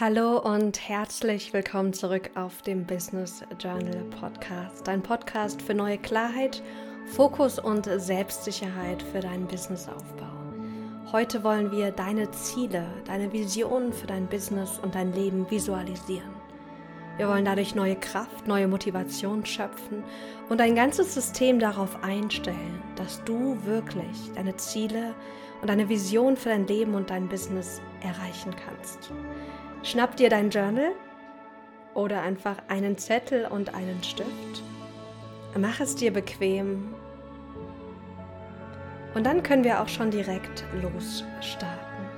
Hallo und herzlich willkommen zurück auf dem Business Journal Podcast. Dein Podcast für neue Klarheit, Fokus und Selbstsicherheit für deinen Businessaufbau. Heute wollen wir deine Ziele, deine Visionen für dein Business und dein Leben visualisieren. Wir wollen dadurch neue Kraft, neue Motivation schöpfen und dein ganzes System darauf einstellen, dass du wirklich deine Ziele und deine Vision für dein Leben und dein Business erreichen kannst. Schnapp dir dein Journal oder einfach einen Zettel und einen Stift. Mach es dir bequem. Und dann können wir auch schon direkt losstarten.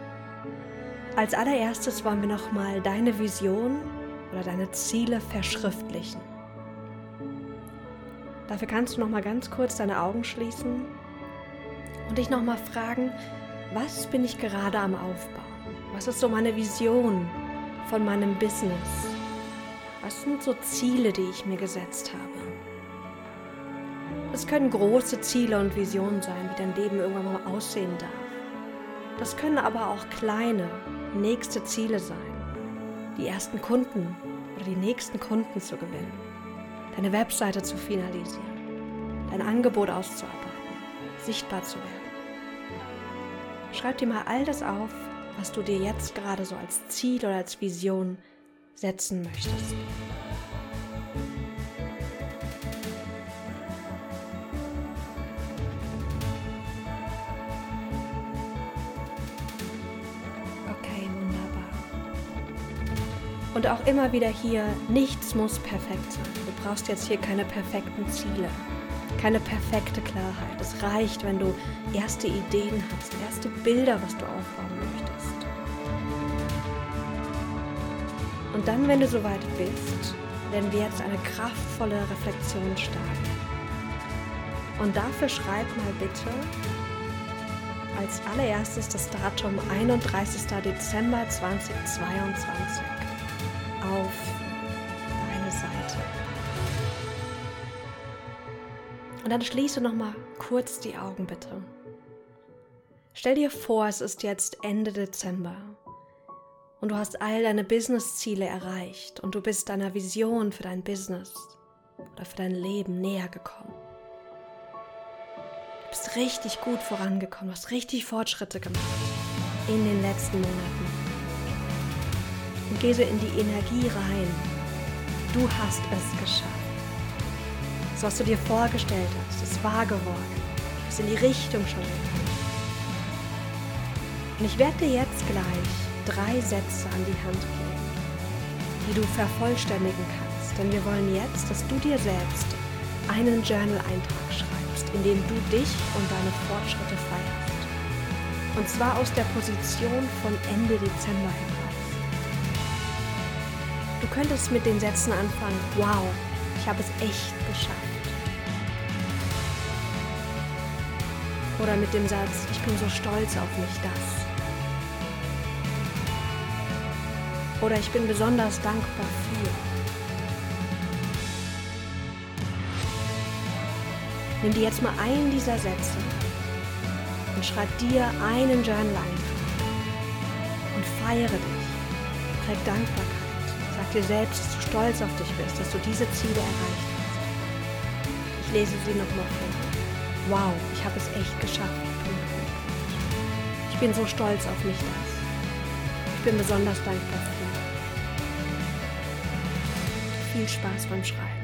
Als allererstes wollen wir nochmal deine Vision oder deine Ziele verschriftlichen. Dafür kannst du noch mal ganz kurz deine Augen schließen und dich noch mal fragen, was bin ich gerade am Aufbauen? Was ist so meine Vision von meinem Business? Was sind so Ziele, die ich mir gesetzt habe? Es können große Ziele und Visionen sein, wie dein Leben irgendwann mal aussehen darf. Das können aber auch kleine, nächste Ziele sein. Die ersten Kunden oder die nächsten Kunden zu gewinnen. Deine Webseite zu finalisieren. Dein Angebot auszuarbeiten. Sichtbar zu werden. Schreib dir mal all das auf, was du dir jetzt gerade so als Ziel oder als Vision setzen möchtest. Okay, wunderbar. Und auch immer wieder hier, nichts muss perfekt sein. Du brauchst jetzt hier keine perfekten Ziele, keine perfekte Klarheit. Es reicht, wenn du erste Ideen hast, erste Bilder, was du aufbauen möchtest. Und dann, wenn du soweit bist, werden wir jetzt eine kraftvolle Reflexion starten. Und dafür schreib mal bitte als allererstes das Datum 31. Dezember 2022 auf Und dann schließe noch mal kurz die Augen bitte. Stell dir vor, es ist jetzt Ende Dezember und du hast all deine Business-Ziele erreicht und du bist deiner Vision für dein Business oder für dein Leben näher gekommen. Du bist richtig gut vorangekommen, du hast richtig Fortschritte gemacht in den letzten Monaten. Und geh so in die Energie rein. Du hast es geschafft. Das, was du dir vorgestellt hast, ist wahr geworden. Du bist in die Richtung schon gekommen. Und ich werde dir jetzt gleich drei Sätze an die Hand geben, die du vervollständigen kannst. Denn wir wollen jetzt, dass du dir selbst einen Journal-Eintrag schreibst, in dem du dich und deine Fortschritte feierst. Und zwar aus der Position von Ende Dezember heraus. Du könntest mit den Sätzen anfangen, wow, ich habe es echt geschafft. Oder mit dem Satz, ich bin so stolz auf mich, dass. oder ich bin besonders dankbar für. Nimm dir jetzt mal einen dieser Sätze und schreib dir einen Journal ein und feiere dich. Zeig Dankbarkeit. Sag dir selbst, dass du stolz auf dich bist, dass du diese Ziele erreicht hast. Ich lese sie nochmal vor. Wow, ich habe es echt geschafft. Ich bin so stolz auf mich das. Ich bin besonders dankbar für. Viel Spaß beim Schreiben.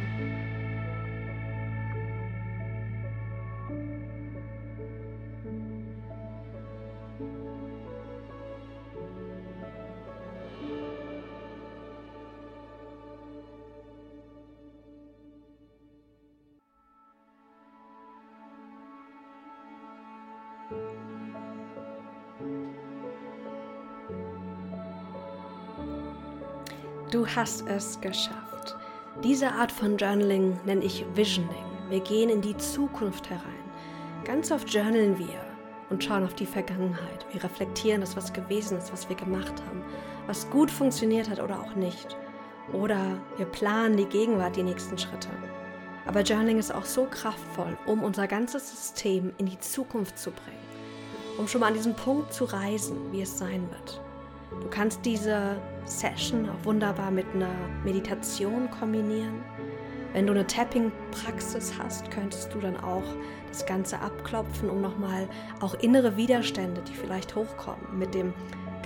Du hast es geschafft. Diese Art von Journaling nenne ich Visioning. Wir gehen in die Zukunft herein. Ganz oft journalen wir und schauen auf die Vergangenheit. Wir reflektieren das, was gewesen ist, was wir gemacht haben, was gut funktioniert hat oder auch nicht. Oder wir planen die Gegenwart, die nächsten Schritte. Aber Journaling ist auch so kraftvoll, um unser ganzes System in die Zukunft zu bringen, um schon mal an diesen Punkt zu reisen, wie es sein wird. Du kannst diese Session auch wunderbar mit einer Meditation kombinieren. Wenn du eine Tapping-Praxis hast, könntest du dann auch das Ganze abklopfen, um nochmal auch innere Widerstände, die vielleicht hochkommen, mit dem,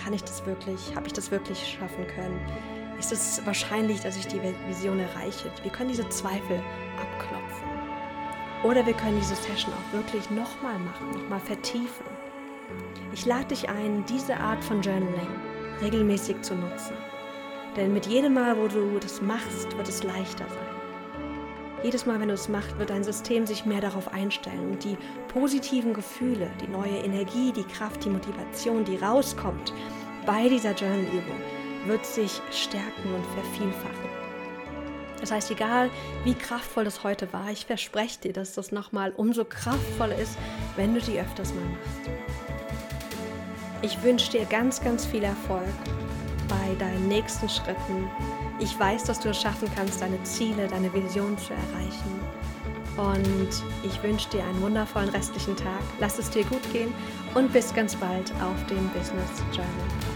kann ich das wirklich, habe ich das wirklich schaffen können? Ist es wahrscheinlich, dass ich die Vision erreiche? Wir können diese Zweifel abklopfen. Oder wir können diese Session auch wirklich nochmal machen, nochmal vertiefen. Ich lade dich ein, diese Art von Journaling regelmäßig zu nutzen. Denn mit jedem Mal, wo du das machst, wird es leichter sein. Jedes Mal, wenn du es machst, wird dein System sich mehr darauf einstellen und die positiven Gefühle, die neue Energie, die Kraft, die Motivation, die rauskommt bei dieser Journal-Übung, wird sich stärken und vervielfachen. Das heißt, egal wie kraftvoll das heute war, ich verspreche dir, dass das nochmal umso kraftvoller ist, wenn du die öfters mal machst. Ich wünsche dir ganz, ganz viel Erfolg bei deinen nächsten Schritten. Ich weiß, dass du es schaffen kannst, deine Ziele, deine Vision zu erreichen. Und ich wünsche dir einen wundervollen restlichen Tag. Lass es dir gut gehen und bis ganz bald auf dem Business Journal.